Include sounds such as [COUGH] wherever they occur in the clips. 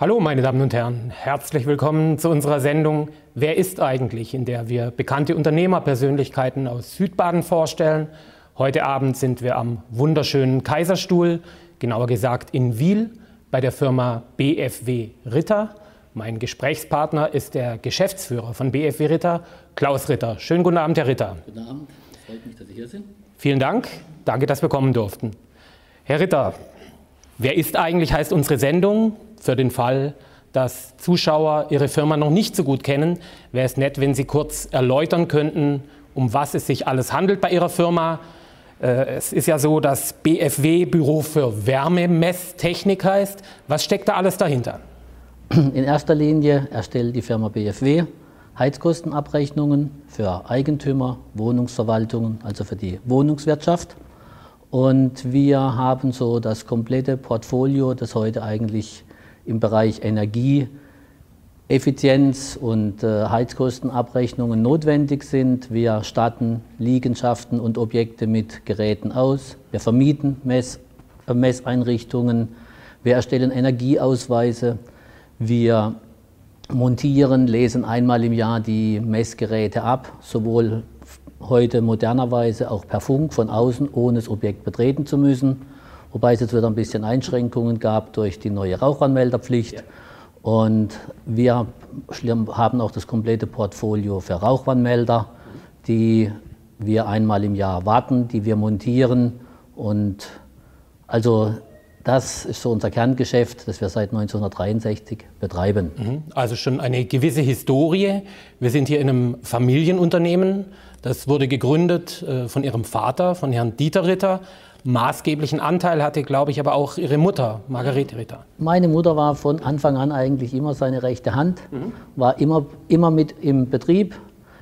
Hallo meine Damen und Herren, herzlich willkommen zu unserer Sendung Wer ist eigentlich, in der wir bekannte Unternehmerpersönlichkeiten aus Südbaden vorstellen. Heute Abend sind wir am wunderschönen Kaiserstuhl, genauer gesagt in Wiel, bei der Firma BFW Ritter. Mein Gesprächspartner ist der Geschäftsführer von BFW Ritter, Klaus Ritter. Schönen guten Abend, Herr Ritter. Guten Abend, freut mich, dass Sie hier sind. Vielen Dank, danke, dass wir kommen durften. Herr Ritter, wer ist eigentlich, heißt unsere Sendung für den Fall, dass Zuschauer Ihre Firma noch nicht so gut kennen, wäre es nett, wenn Sie kurz erläutern könnten, um was es sich alles handelt bei Ihrer Firma. Äh, es ist ja so, dass BFW Büro für Wärmemesstechnik heißt. Was steckt da alles dahinter? In erster Linie erstellt die Firma BFW Heizkostenabrechnungen für Eigentümer, Wohnungsverwaltungen, also für die Wohnungswirtschaft. Und wir haben so das komplette Portfolio, das heute eigentlich im Bereich Energieeffizienz und äh, Heizkostenabrechnungen notwendig sind. Wir statten Liegenschaften und Objekte mit Geräten aus. Wir vermieten Mess, äh, Messeinrichtungen. Wir erstellen Energieausweise. Wir montieren, lesen einmal im Jahr die Messgeräte ab, sowohl heute modernerweise auch per Funk von außen, ohne das Objekt betreten zu müssen wobei es jetzt wieder ein bisschen Einschränkungen gab durch die neue Rauchwarnmelderpflicht. Ja. Und wir haben auch das komplette Portfolio für Rauchwarnmelder, die wir einmal im Jahr warten, die wir montieren. Und also das ist so unser Kerngeschäft, das wir seit 1963 betreiben. Mhm. Also schon eine gewisse Historie. Wir sind hier in einem Familienunternehmen. Das wurde gegründet äh, von Ihrem Vater, von Herrn Dieter Ritter maßgeblichen Anteil hatte, glaube ich, aber auch Ihre Mutter, Margarete Ritter. Meine Mutter war von Anfang an eigentlich immer seine rechte Hand, mhm. war immer, immer mit im Betrieb.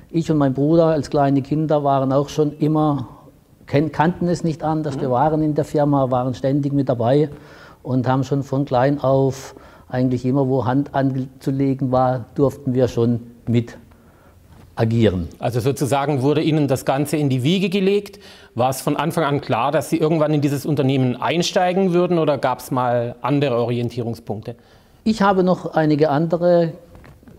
Ich und mein Bruder als kleine Kinder waren auch schon immer, kannten es nicht anders. Mhm. Wir waren in der Firma, waren ständig mit dabei und haben schon von klein auf eigentlich immer, wo Hand anzulegen war, durften wir schon mit agieren. Also sozusagen wurde Ihnen das Ganze in die Wiege gelegt. War es von Anfang an klar, dass Sie irgendwann in dieses Unternehmen einsteigen würden oder gab es mal andere Orientierungspunkte? Ich habe noch einige andere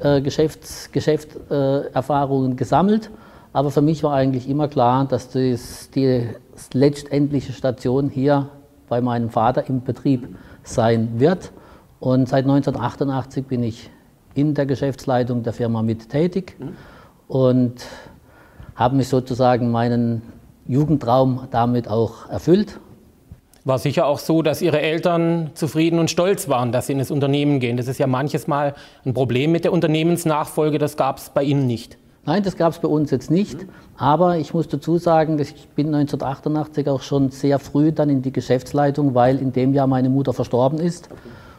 äh, Geschäfts, Geschäftserfahrungen äh, gesammelt, aber für mich war eigentlich immer klar, dass das die letztendliche Station hier bei meinem Vater im Betrieb sein wird. Und seit 1988 bin ich in der Geschäftsleitung der Firma mit tätig. Mhm und habe mich sozusagen meinen Jugendtraum damit auch erfüllt. War sicher auch so, dass Ihre Eltern zufrieden und stolz waren, dass Sie in das Unternehmen gehen. Das ist ja manches Mal ein Problem mit der Unternehmensnachfolge, das gab es bei Ihnen nicht. Nein, das gab es bei uns jetzt nicht. Aber ich muss dazu sagen, ich bin 1988 auch schon sehr früh dann in die Geschäftsleitung, weil in dem Jahr meine Mutter verstorben ist.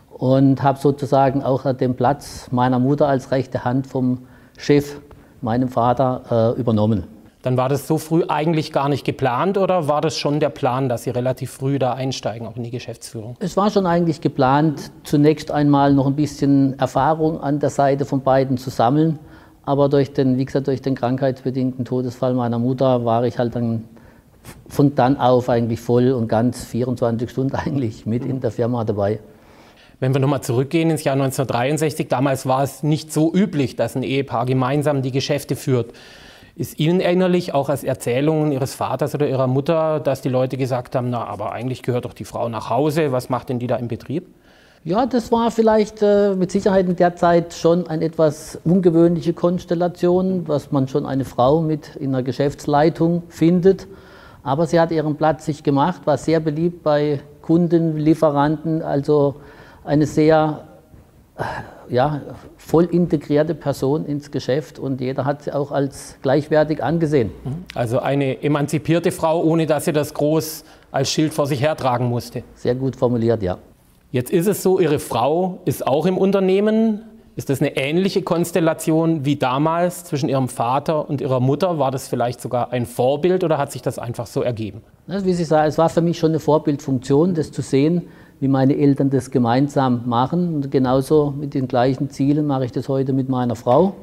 Und habe sozusagen auch den Platz meiner Mutter als rechte Hand vom Chef meinem Vater äh, übernommen. Dann war das so früh eigentlich gar nicht geplant oder war das schon der Plan, dass Sie relativ früh da einsteigen, auch in die Geschäftsführung? Es war schon eigentlich geplant, zunächst einmal noch ein bisschen Erfahrung an der Seite von beiden zu sammeln. Aber durch den, wie gesagt, durch den krankheitsbedingten Todesfall meiner Mutter war ich halt dann von dann auf eigentlich voll und ganz 24 Stunden [LAUGHS] eigentlich mit in der Firma dabei. Wenn wir nochmal zurückgehen ins Jahr 1963, damals war es nicht so üblich, dass ein Ehepaar gemeinsam die Geschäfte führt. Ist Ihnen erinnerlich, auch als Erzählungen Ihres Vaters oder Ihrer Mutter, dass die Leute gesagt haben, na, aber eigentlich gehört doch die Frau nach Hause, was macht denn die da im Betrieb? Ja, das war vielleicht äh, mit Sicherheit in der Zeit schon eine etwas ungewöhnliche Konstellation, was man schon eine Frau mit in der Geschäftsleitung findet. Aber sie hat ihren Platz sich gemacht, war sehr beliebt bei Kunden, Lieferanten, also eine sehr äh, ja, voll integrierte Person ins Geschäft und jeder hat sie auch als gleichwertig angesehen. Mhm. Also eine emanzipierte Frau, ohne dass sie das groß als Schild vor sich hertragen musste. Sehr gut formuliert, ja. Jetzt ist es so, Ihre Frau ist auch im Unternehmen. Ist das eine ähnliche Konstellation wie damals zwischen Ihrem Vater und Ihrer Mutter? War das vielleicht sogar ein Vorbild oder hat sich das einfach so ergeben? Wie Sie sagen, es war für mich schon eine Vorbildfunktion, das zu sehen, wie meine Eltern das gemeinsam machen. Und genauso mit den gleichen Zielen mache ich das heute mit meiner Frau.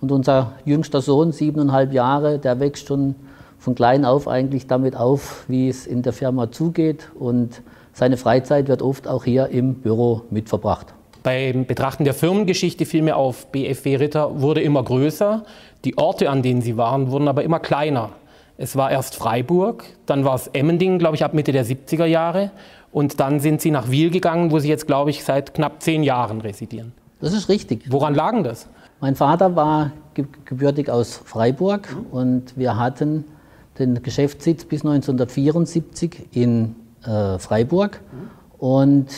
Und unser jüngster Sohn, siebeneinhalb Jahre, der wächst schon von klein auf eigentlich damit auf, wie es in der Firma zugeht. Und seine Freizeit wird oft auch hier im Büro mitverbracht. Beim Betrachten der Firmengeschichte fiel mir auf, BFW Ritter wurde immer größer, die Orte, an denen sie waren, wurden aber immer kleiner. Es war erst Freiburg, dann war es Emmendingen, glaube ich, ab Mitte der 70er Jahre und dann sind sie nach Wiel gegangen, wo sie jetzt, glaube ich, seit knapp zehn Jahren residieren. Das ist richtig. Woran lagen das? Mein Vater war gebürtig aus Freiburg und wir hatten den Geschäftssitz bis 1974 in äh, Freiburg. Und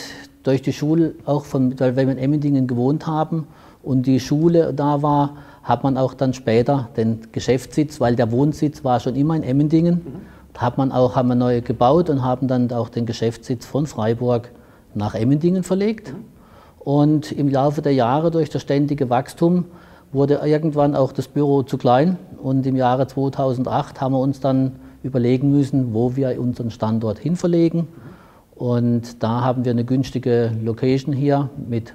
durch die Schule, auch von, weil wir in Emmendingen gewohnt haben und die Schule da war, hat man auch dann später den Geschäftssitz, weil der Wohnsitz war schon immer in Emmendingen, mhm. Hat man auch, haben wir neu gebaut und haben dann auch den Geschäftssitz von Freiburg nach Emmendingen verlegt. Und im Laufe der Jahre durch das ständige Wachstum wurde irgendwann auch das Büro zu klein und im Jahre 2008 haben wir uns dann überlegen müssen, wo wir unseren Standort hin verlegen. Und da haben wir eine günstige Location hier mit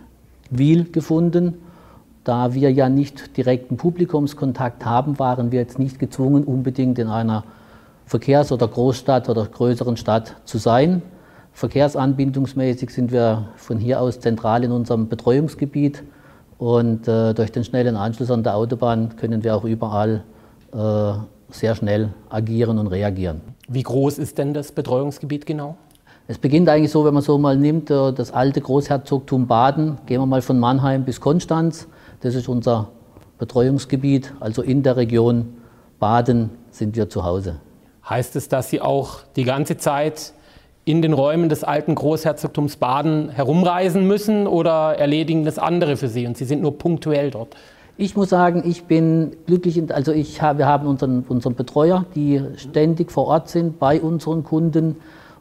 Wiel gefunden. Da wir ja nicht direkten Publikumskontakt haben, waren wir jetzt nicht gezwungen, unbedingt in einer Verkehrs- oder Großstadt oder größeren Stadt zu sein. Verkehrsanbindungsmäßig sind wir von hier aus zentral in unserem Betreuungsgebiet und äh, durch den schnellen Anschluss an der Autobahn können wir auch überall äh, sehr schnell agieren und reagieren. Wie groß ist denn das Betreuungsgebiet genau? Es beginnt eigentlich so, wenn man so mal nimmt, äh, das alte Großherzogtum Baden, gehen wir mal von Mannheim bis Konstanz, das ist unser Betreuungsgebiet, also in der Region Baden sind wir zu Hause. Heißt es, dass Sie auch die ganze Zeit in den Räumen des alten Großherzogtums Baden herumreisen müssen oder erledigen das andere für Sie und Sie sind nur punktuell dort? Ich muss sagen, ich bin glücklich, also ich, wir haben unseren, unseren Betreuer, die ständig vor Ort sind bei unseren Kunden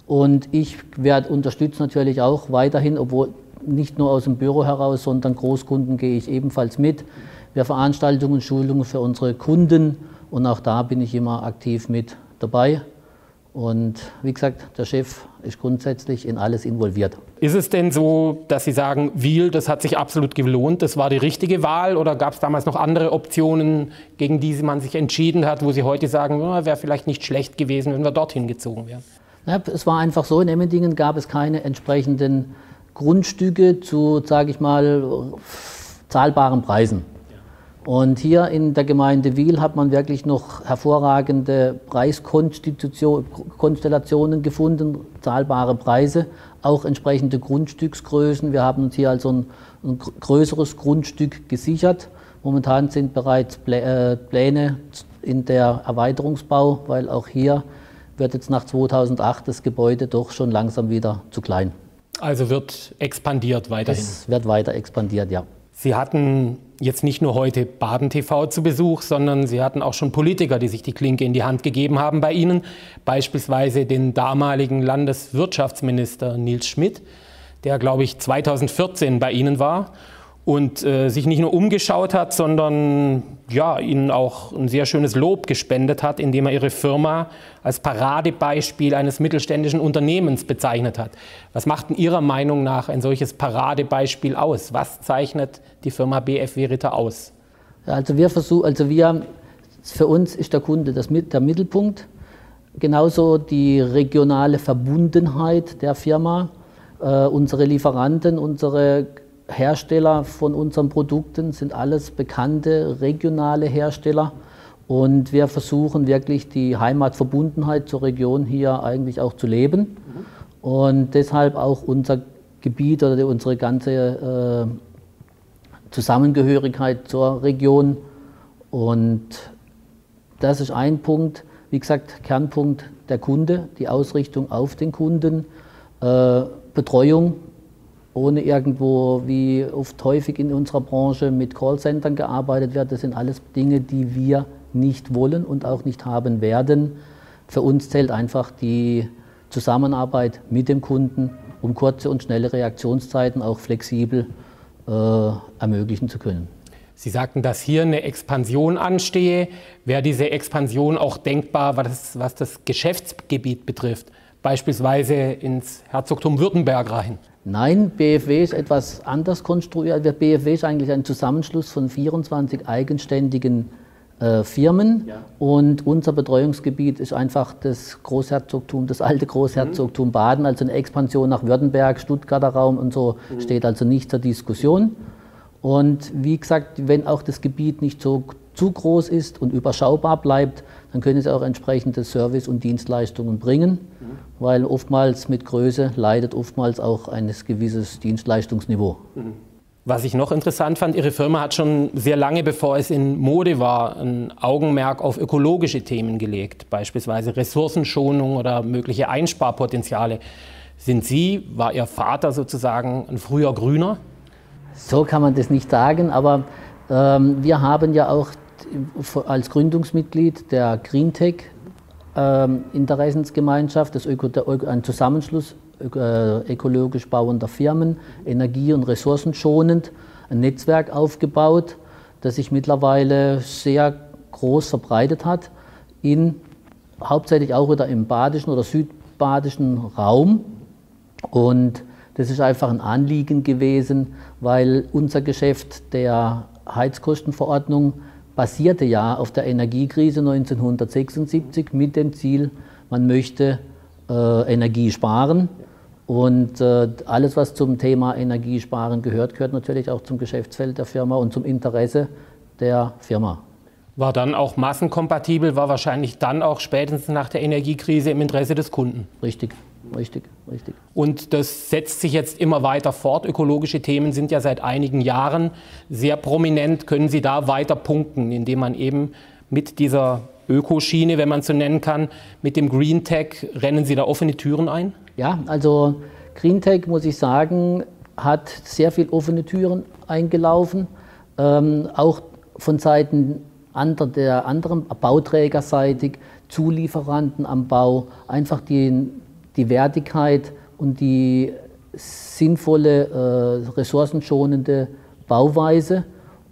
und ich werde unterstützen natürlich auch weiterhin, obwohl nicht nur aus dem Büro heraus, sondern Großkunden gehe ich ebenfalls mit. Wir Veranstaltungen, Schulungen für unsere Kunden und auch da bin ich immer aktiv mit dabei. Und wie gesagt, der Chef ist grundsätzlich in alles involviert. Ist es denn so, dass Sie sagen, Wiel, das hat sich absolut gelohnt, das war die richtige Wahl oder gab es damals noch andere Optionen, gegen die man sich entschieden hat, wo Sie heute sagen, oh, wäre vielleicht nicht schlecht gewesen, wenn wir dorthin gezogen wären? Ja, es war einfach so, in Emmendingen gab es keine entsprechenden Grundstücke zu, sage ich mal, zahlbaren Preisen. Und hier in der Gemeinde Wiel hat man wirklich noch hervorragende Preiskonstellationen gefunden, zahlbare Preise, auch entsprechende Grundstücksgrößen. Wir haben uns hier also ein, ein größeres Grundstück gesichert. Momentan sind bereits äh, Pläne in der Erweiterungsbau, weil auch hier wird jetzt nach 2008 das Gebäude doch schon langsam wieder zu klein. Also wird expandiert weiterhin? Es wird weiter expandiert, ja. Sie hatten jetzt nicht nur heute Baden TV zu Besuch, sondern Sie hatten auch schon Politiker, die sich die Klinke in die Hand gegeben haben bei Ihnen. Beispielsweise den damaligen Landeswirtschaftsminister Nils Schmidt, der, glaube ich, 2014 bei Ihnen war und äh, sich nicht nur umgeschaut hat, sondern ja, ihnen auch ein sehr schönes Lob gespendet hat, indem er ihre Firma als Paradebeispiel eines mittelständischen Unternehmens bezeichnet hat. Was macht in Ihrer Meinung nach ein solches Paradebeispiel aus? Was zeichnet die Firma BFW Ritter aus? Also wir versuchen, also wir, für uns ist der Kunde das, der Mittelpunkt. Genauso die regionale Verbundenheit der Firma, äh, unsere Lieferanten, unsere Hersteller von unseren Produkten sind alles bekannte regionale Hersteller. Und wir versuchen wirklich die Heimatverbundenheit zur Region hier eigentlich auch zu leben. Und deshalb auch unser Gebiet oder unsere ganze äh, Zusammengehörigkeit zur Region. Und das ist ein Punkt, wie gesagt, Kernpunkt der Kunde, die Ausrichtung auf den Kunden, äh, Betreuung ohne irgendwo, wie oft häufig in unserer Branche, mit Callcentern gearbeitet wird. Das sind alles Dinge, die wir nicht wollen und auch nicht haben werden. Für uns zählt einfach die Zusammenarbeit mit dem Kunden, um kurze und schnelle Reaktionszeiten auch flexibel äh, ermöglichen zu können. Sie sagten, dass hier eine Expansion anstehe. Wäre diese Expansion auch denkbar, was, was das Geschäftsgebiet betrifft? Beispielsweise ins Herzogtum Württemberg rein? Nein, BFW ist etwas anders konstruiert. BFW ist eigentlich ein Zusammenschluss von 24 eigenständigen äh, Firmen. Ja. Und unser Betreuungsgebiet ist einfach das Großherzogtum, das alte Großherzogtum mhm. Baden, also eine Expansion nach Württemberg, Stuttgarter Raum und so mhm. steht also nicht zur Diskussion. Und wie gesagt, wenn auch das Gebiet nicht so zu groß ist und überschaubar bleibt, dann können sie auch entsprechende Service und Dienstleistungen bringen, mhm. Weil oftmals mit Größe leidet oftmals auch ein gewisses Dienstleistungsniveau. Mhm. Was ich noch interessant fand, Ihre Firma hat schon sehr lange, bevor es in Mode war, ein Augenmerk auf ökologische Themen gelegt, beispielsweise Ressourcenschonung oder mögliche Einsparpotenziale. Sind Sie, war Ihr Vater sozusagen ein früher Grüner? So kann man das nicht sagen, aber ähm, wir haben ja auch als Gründungsmitglied der GreenTech ähm, Interessensgemeinschaft, das Öko, der, ein Zusammenschluss äh, ökologisch bauender Firmen, energie- und ressourcenschonend, ein Netzwerk aufgebaut, das sich mittlerweile sehr groß verbreitet hat, in, hauptsächlich auch wieder im badischen oder südbadischen Raum. Und das ist einfach ein Anliegen gewesen, weil unser Geschäft der Heizkostenverordnung basierte ja auf der Energiekrise 1976 mit dem Ziel, man möchte äh, Energie sparen. Und äh, alles, was zum Thema Energiesparen gehört, gehört natürlich auch zum Geschäftsfeld der Firma und zum Interesse der Firma. War dann auch massenkompatibel, war wahrscheinlich dann auch spätestens nach der Energiekrise im Interesse des Kunden. Richtig, richtig, richtig. Und das setzt sich jetzt immer weiter fort. Ökologische Themen sind ja seit einigen Jahren sehr prominent. Können Sie da weiter punkten, indem man eben mit dieser Ökoschiene, wenn man es so nennen kann, mit dem Green Tech, rennen Sie da offene Türen ein? Ja, also GreenTech, muss ich sagen, hat sehr viel offene Türen eingelaufen, ähm, auch von Seiten ander, der anderen Bauträgerseitig, Zulieferanten am Bau, einfach die, die Wertigkeit und die sinnvolle, äh, ressourcenschonende Bauweise.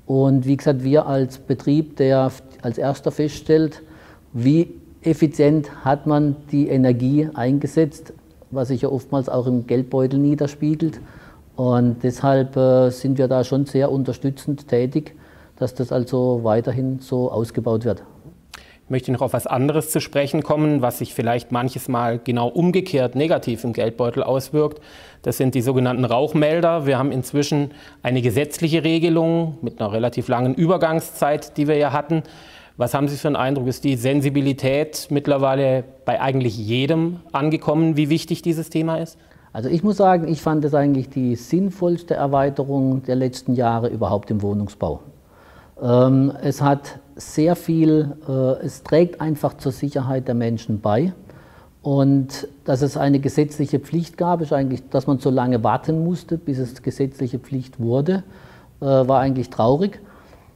Und wie gesagt, wir als Betrieb, der als erster feststellt, wie effizient hat man die Energie eingesetzt, was sich ja oftmals auch im Geldbeutel niederspiegelt. Und deshalb äh, sind wir da schon sehr unterstützend tätig, dass das also weiterhin so ausgebaut wird. Ich möchte noch auf was anderes zu sprechen kommen, was sich vielleicht manches Mal genau umgekehrt negativ im Geldbeutel auswirkt. Das sind die sogenannten Rauchmelder. Wir haben inzwischen eine gesetzliche Regelung mit einer relativ langen Übergangszeit, die wir ja hatten. Was haben Sie für einen Eindruck? Ist die Sensibilität mittlerweile bei eigentlich jedem angekommen, wie wichtig dieses Thema ist? Also ich muss sagen, ich fand es eigentlich die sinnvollste Erweiterung der letzten Jahre überhaupt im Wohnungsbau. Ähm, es hat sehr viel, äh, es trägt einfach zur Sicherheit der Menschen bei. Und dass es eine gesetzliche Pflicht gab, ist eigentlich, dass man so lange warten musste, bis es gesetzliche Pflicht wurde, äh, war eigentlich traurig.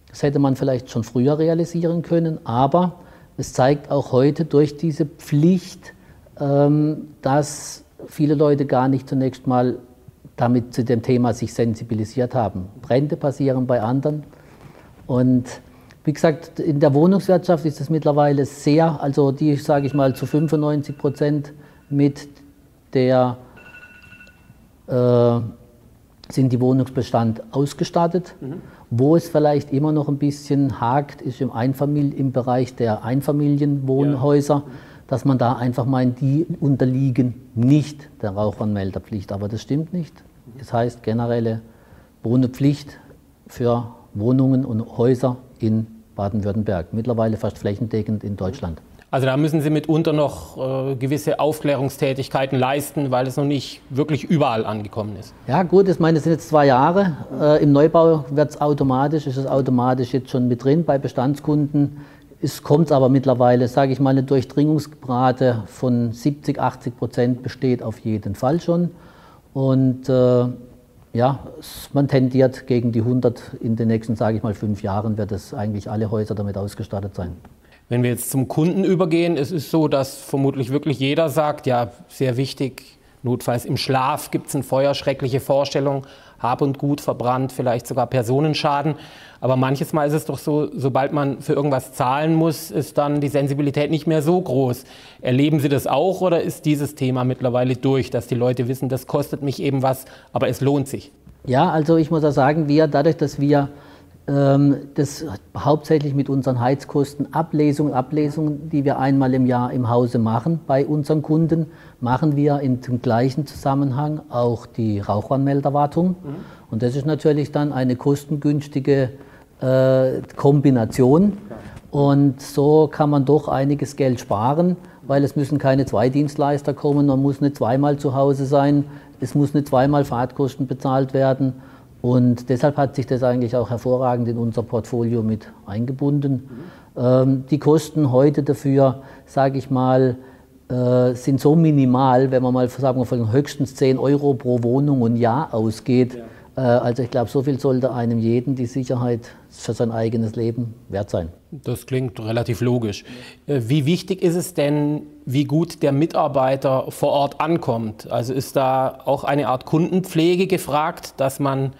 Das hätte man vielleicht schon früher realisieren können, aber es zeigt auch heute durch diese Pflicht, ähm, dass viele Leute gar nicht zunächst mal damit zu dem Thema sich sensibilisiert haben. Brände passieren bei anderen. Und wie gesagt, in der Wohnungswirtschaft ist es mittlerweile sehr, also die sage ich mal zu 95 Prozent mit der äh, sind die Wohnungsbestand ausgestattet. Mhm. Wo es vielleicht immer noch ein bisschen hakt, ist im, Einfamilien, im Bereich der Einfamilienwohnhäuser, ja. dass man da einfach meint, die unterliegen nicht der Rauchwarnmelderpflicht. Aber das stimmt nicht. Das heißt generelle Wohnpflicht für Wohnungen und Häuser in Baden-Württemberg, mittlerweile fast flächendeckend in Deutschland. Also da müssen Sie mitunter noch äh, gewisse Aufklärungstätigkeiten leisten, weil es noch nicht wirklich überall angekommen ist. Ja gut, ich meine, das sind jetzt zwei Jahre. Äh, Im Neubau wird es automatisch, ist es automatisch jetzt schon mit drin bei Bestandskunden. Es kommt aber mittlerweile, sage ich mal, eine Durchdringungsrate von 70, 80 Prozent besteht auf jeden Fall schon. Und äh, ja, man tendiert gegen die 100. In den nächsten, sage ich mal, fünf Jahren wird es eigentlich alle Häuser damit ausgestattet sein. Wenn wir jetzt zum Kunden übergehen, es ist so, dass vermutlich wirklich jeder sagt, ja, sehr wichtig, notfalls im Schlaf gibt es ein Feuer, schreckliche Vorstellung, Hab und Gut verbrannt, vielleicht sogar Personenschaden. Aber manches Mal ist es doch so, sobald man für irgendwas zahlen muss, ist dann die Sensibilität nicht mehr so groß. Erleben Sie das auch oder ist dieses Thema mittlerweile durch, dass die Leute wissen, das kostet mich eben was, aber es lohnt sich? Ja, also ich muss auch sagen, wir, dadurch, dass wir das hauptsächlich mit unseren Heizkosten Ablesungen, Ablesungen, die wir einmal im Jahr im Hause machen bei unseren Kunden, machen wir in dem gleichen Zusammenhang auch die Rauchwarnmelderwartung. Mhm. Und das ist natürlich dann eine kostengünstige äh, Kombination. Und so kann man doch einiges Geld sparen, weil es müssen keine zwei Dienstleister kommen, man muss nicht zweimal zu Hause sein, es muss nicht zweimal Fahrtkosten bezahlt werden. Und deshalb hat sich das eigentlich auch hervorragend in unser Portfolio mit eingebunden. Mhm. Ähm, die Kosten heute dafür, sage ich mal, äh, sind so minimal, wenn man mal sagen wir, von höchstens 10 Euro pro Wohnung und Jahr ausgeht. Ja. Äh, also ich glaube, so viel sollte einem jeden die Sicherheit für sein eigenes Leben wert sein. Das klingt relativ logisch. Äh, wie wichtig ist es denn, wie gut der Mitarbeiter vor Ort ankommt? Also ist da auch eine Art Kundenpflege gefragt, dass man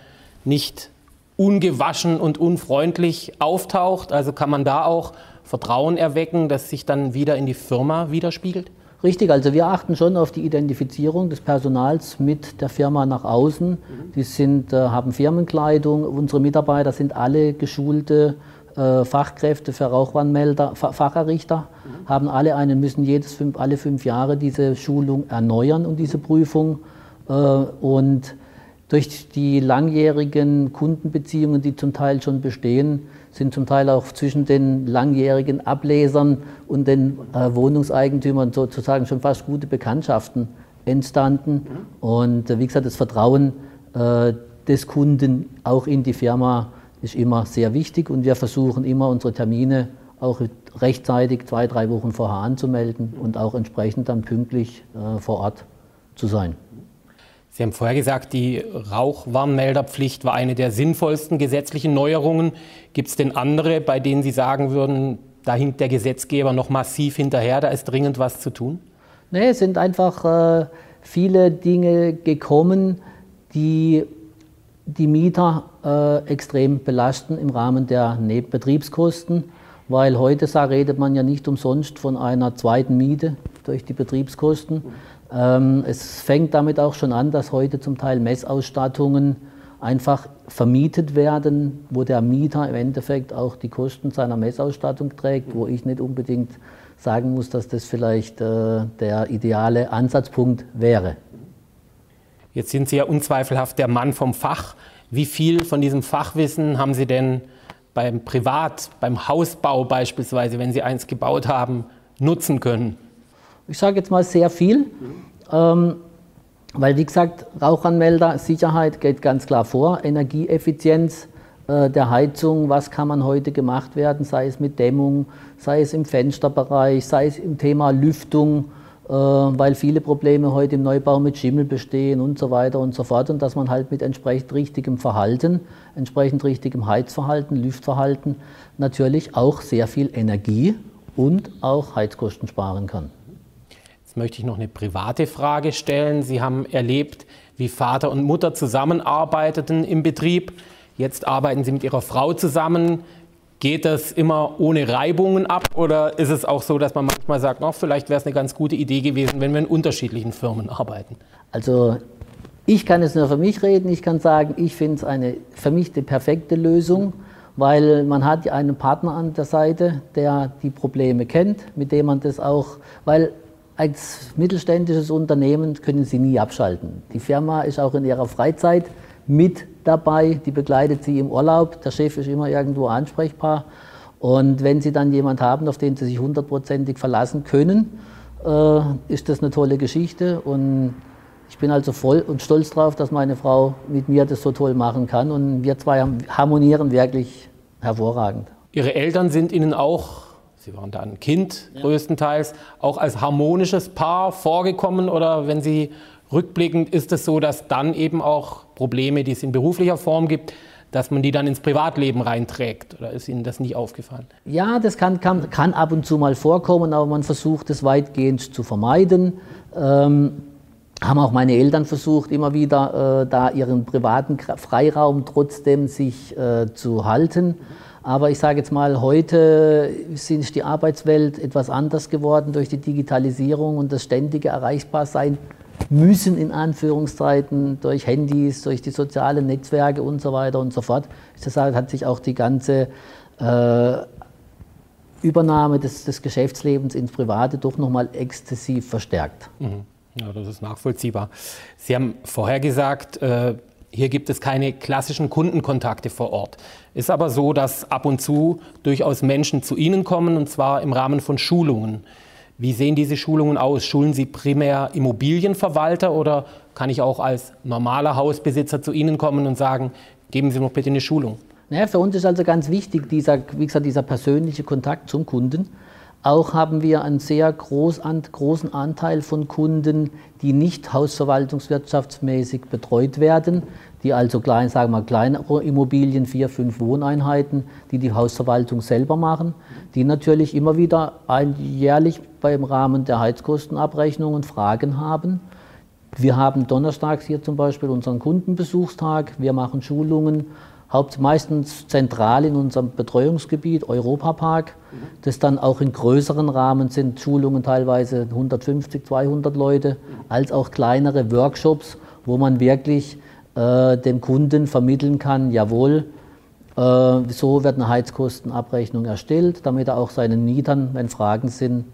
nicht ungewaschen und unfreundlich auftaucht? Also kann man da auch Vertrauen erwecken, das sich dann wieder in die Firma widerspiegelt? Richtig, also wir achten schon auf die Identifizierung des Personals mit der Firma nach außen. Die sind, äh, haben Firmenkleidung, unsere Mitarbeiter sind alle geschulte äh, Fachkräfte für Rauchwarnmelder, Facherrichter, haben alle einen, müssen jedes fünf, alle fünf Jahre diese Schulung erneuern und diese Prüfung. Äh, und durch die langjährigen Kundenbeziehungen, die zum Teil schon bestehen, sind zum Teil auch zwischen den langjährigen Ablesern und den äh, Wohnungseigentümern sozusagen schon fast gute Bekanntschaften entstanden. Und äh, wie gesagt, das Vertrauen äh, des Kunden auch in die Firma ist immer sehr wichtig und wir versuchen immer unsere Termine auch rechtzeitig zwei, drei Wochen vorher anzumelden und auch entsprechend dann pünktlich äh, vor Ort zu sein. Sie haben vorher gesagt, die Rauchwarnmelderpflicht war eine der sinnvollsten gesetzlichen Neuerungen. Gibt es denn andere, bei denen Sie sagen würden, da hinkt der Gesetzgeber noch massiv hinterher, da ist dringend was zu tun? Nee, es sind einfach äh, viele Dinge gekommen, die die Mieter äh, extrem belasten im Rahmen der Betriebskosten, weil heute redet man ja nicht umsonst von einer zweiten Miete durch die Betriebskosten. Ähm, es fängt damit auch schon an, dass heute zum Teil Messausstattungen einfach vermietet werden, wo der Mieter im Endeffekt auch die Kosten seiner Messausstattung trägt, wo ich nicht unbedingt sagen muss, dass das vielleicht äh, der ideale Ansatzpunkt wäre. Jetzt sind Sie ja unzweifelhaft der Mann vom Fach. Wie viel von diesem Fachwissen haben Sie denn beim Privat, beim Hausbau beispielsweise, wenn Sie eins gebaut haben, nutzen können? Ich sage jetzt mal sehr viel, ähm, weil wie gesagt, Rauchanmelder, Sicherheit geht ganz klar vor, Energieeffizienz äh, der Heizung, was kann man heute gemacht werden, sei es mit Dämmung, sei es im Fensterbereich, sei es im Thema Lüftung, äh, weil viele Probleme heute im Neubau mit Schimmel bestehen und so weiter und so fort. Und dass man halt mit entsprechend richtigem Verhalten, entsprechend richtigem Heizverhalten, Lüftverhalten natürlich auch sehr viel Energie und auch Heizkosten sparen kann. Jetzt möchte ich noch eine private Frage stellen. Sie haben erlebt, wie Vater und Mutter zusammenarbeiteten im Betrieb. Jetzt arbeiten Sie mit Ihrer Frau zusammen. Geht das immer ohne Reibungen ab oder ist es auch so, dass man manchmal sagt, oh, vielleicht wäre es eine ganz gute Idee gewesen, wenn wir in unterschiedlichen Firmen arbeiten? Also ich kann jetzt nur für mich reden. Ich kann sagen, ich finde es eine für mich die perfekte Lösung, weil man hat einen Partner an der Seite, der die Probleme kennt, mit dem man das auch, weil als mittelständisches Unternehmen können Sie nie abschalten. Die Firma ist auch in ihrer Freizeit mit dabei, die begleitet Sie im Urlaub. Der Chef ist immer irgendwo ansprechbar. Und wenn Sie dann jemanden haben, auf den Sie sich hundertprozentig verlassen können, äh, ist das eine tolle Geschichte. Und ich bin also voll und stolz darauf, dass meine Frau mit mir das so toll machen kann. Und wir zwei harmonieren wirklich hervorragend. Ihre Eltern sind Ihnen auch Sie waren da ein Kind ja. größtenteils, auch als harmonisches Paar vorgekommen oder wenn Sie rückblickend ist es so, dass dann eben auch Probleme, die es in beruflicher Form gibt, dass man die dann ins Privatleben reinträgt? Oder ist Ihnen das nicht aufgefallen? Ja, das kann, kann, kann ab und zu mal vorkommen, aber man versucht es weitgehend zu vermeiden. Ähm, haben auch meine Eltern versucht, immer wieder äh, da ihren privaten Freiraum trotzdem sich äh, zu halten. Aber ich sage jetzt mal, heute ist die Arbeitswelt etwas anders geworden durch die Digitalisierung und das ständige Erreichbarsein müssen, in Anführungszeiten, durch Handys, durch die sozialen Netzwerke und so weiter und so fort. Deshalb hat sich auch die ganze äh, Übernahme des, des, Geschäftslebens ins Private doch nochmal exzessiv verstärkt. Mhm. Ja, das ist nachvollziehbar. Sie haben vorher gesagt, äh, hier gibt es keine klassischen Kundenkontakte vor Ort. Ist aber so, dass ab und zu durchaus Menschen zu Ihnen kommen, und zwar im Rahmen von Schulungen. Wie sehen diese Schulungen aus? Schulen Sie primär Immobilienverwalter oder kann ich auch als normaler Hausbesitzer zu Ihnen kommen und sagen, geben Sie mir bitte eine Schulung? Naja, für uns ist also ganz wichtig dieser, wie gesagt, dieser persönliche Kontakt zum Kunden. Auch haben wir einen sehr groß, großen Anteil von Kunden, die nicht hausverwaltungswirtschaftsmäßig betreut werden, die also klein, sagen wir, kleinere Immobilien, vier, fünf Wohneinheiten, die die Hausverwaltung selber machen, die natürlich immer wieder jährlich beim Rahmen der Heizkostenabrechnungen Fragen haben. Wir haben donnerstags hier zum Beispiel unseren Kundenbesuchstag, wir machen Schulungen Haupt meistens zentral in unserem Betreuungsgebiet, Europapark. Das dann auch in größeren Rahmen sind Schulungen teilweise 150, 200 Leute, als auch kleinere Workshops, wo man wirklich äh, dem Kunden vermitteln kann, jawohl, äh, so wird eine Heizkostenabrechnung erstellt, damit er auch seinen Mietern, wenn Fragen sind,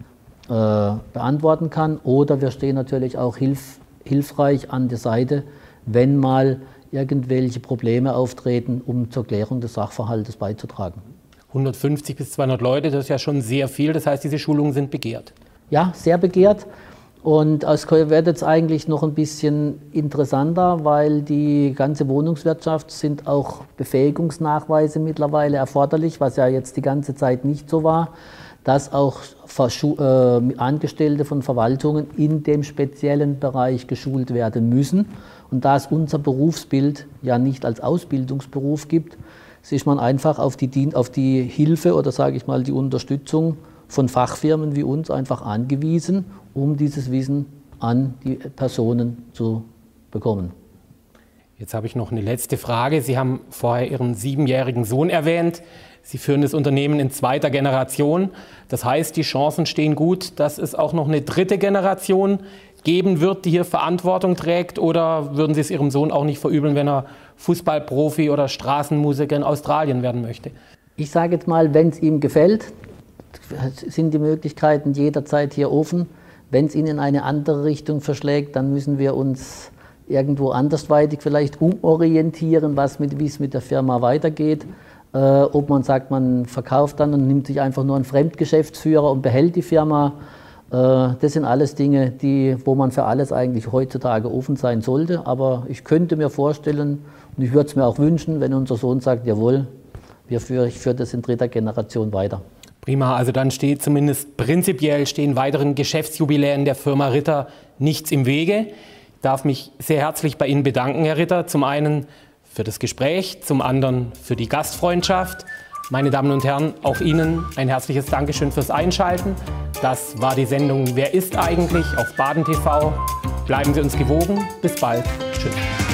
äh, beantworten kann. Oder wir stehen natürlich auch hilf, hilfreich an der Seite, wenn mal irgendwelche Probleme auftreten, um zur Klärung des Sachverhaltes beizutragen. 150 bis 200 Leute, das ist ja schon sehr viel. Das heißt, diese Schulungen sind begehrt. Ja, sehr begehrt. Und es wird jetzt eigentlich noch ein bisschen interessanter, weil die ganze Wohnungswirtschaft sind auch Befähigungsnachweise mittlerweile erforderlich, was ja jetzt die ganze Zeit nicht so war, dass auch äh, Angestellte von Verwaltungen in dem speziellen Bereich geschult werden müssen. Und da es unser Berufsbild ja nicht als Ausbildungsberuf gibt, ist man einfach auf die, auf die Hilfe oder sage ich mal die Unterstützung von Fachfirmen wie uns einfach angewiesen, um dieses Wissen an die Personen zu bekommen. Jetzt habe ich noch eine letzte Frage. Sie haben vorher Ihren siebenjährigen Sohn erwähnt. Sie führen das Unternehmen in zweiter Generation. Das heißt, die Chancen stehen gut, dass es auch noch eine dritte Generation geben wird, die hier Verantwortung trägt? Oder würden Sie es Ihrem Sohn auch nicht verübeln, wenn er Fußballprofi oder Straßenmusiker in Australien werden möchte? Ich sage jetzt mal, wenn es ihm gefällt, sind die Möglichkeiten jederzeit hier offen. Wenn es ihn in eine andere Richtung verschlägt, dann müssen wir uns irgendwo andersweitig vielleicht umorientieren, was mit, wie es mit der Firma weitergeht. Äh, ob man sagt, man verkauft dann und nimmt sich einfach nur einen Fremdgeschäftsführer und behält die Firma äh, das sind alles Dinge, die, wo man für alles eigentlich heutzutage offen sein sollte. Aber ich könnte mir vorstellen und ich würde es mir auch wünschen, wenn unser Sohn sagt, jawohl, wir führen, ich führe das in dritter Generation weiter. Prima, also dann steht zumindest prinzipiell stehen weiteren Geschäftsjubiläen der Firma Ritter nichts im Wege. Ich darf mich sehr herzlich bei Ihnen bedanken, Herr Ritter. Zum einen für das Gespräch, zum anderen für die Gastfreundschaft. Meine Damen und Herren, auch Ihnen ein herzliches Dankeschön fürs Einschalten. Das war die Sendung Wer ist eigentlich auf Baden TV. Bleiben Sie uns gewogen. Bis bald. Tschüss.